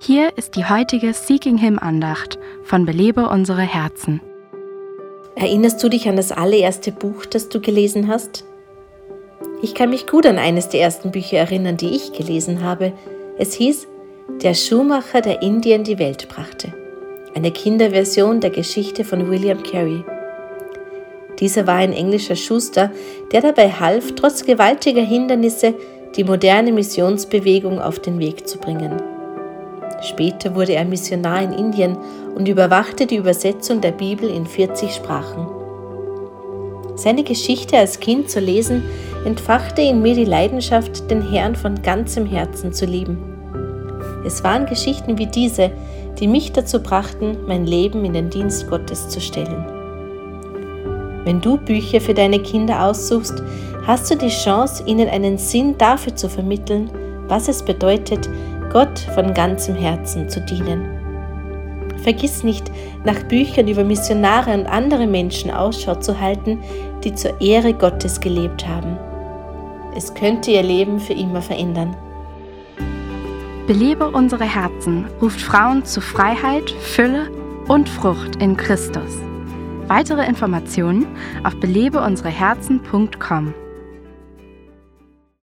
Hier ist die heutige Seeking Him Andacht von Belebe unsere Herzen. Erinnerst du dich an das allererste Buch, das du gelesen hast? Ich kann mich gut an eines der ersten Bücher erinnern, die ich gelesen habe. Es hieß Der Schuhmacher, der Indien die Welt brachte. Eine Kinderversion der Geschichte von William Carey. Dieser war ein englischer Schuster, der dabei half, trotz gewaltiger Hindernisse die moderne Missionsbewegung auf den Weg zu bringen. Später wurde er Missionar in Indien und überwachte die Übersetzung der Bibel in 40 Sprachen. Seine Geschichte als Kind zu lesen, entfachte in mir die Leidenschaft, den Herrn von ganzem Herzen zu lieben. Es waren Geschichten wie diese, die mich dazu brachten, mein Leben in den Dienst Gottes zu stellen. Wenn du Bücher für deine Kinder aussuchst, hast du die Chance, ihnen einen Sinn dafür zu vermitteln, was es bedeutet, Gott von ganzem Herzen zu dienen. Vergiss nicht, nach Büchern über Missionare und andere Menschen Ausschau zu halten, die zur Ehre Gottes gelebt haben. Es könnte ihr Leben für immer verändern. Belebe unsere Herzen ruft Frauen zu Freiheit, Fülle und Frucht in Christus. Weitere Informationen auf belebeunsereherzen.com.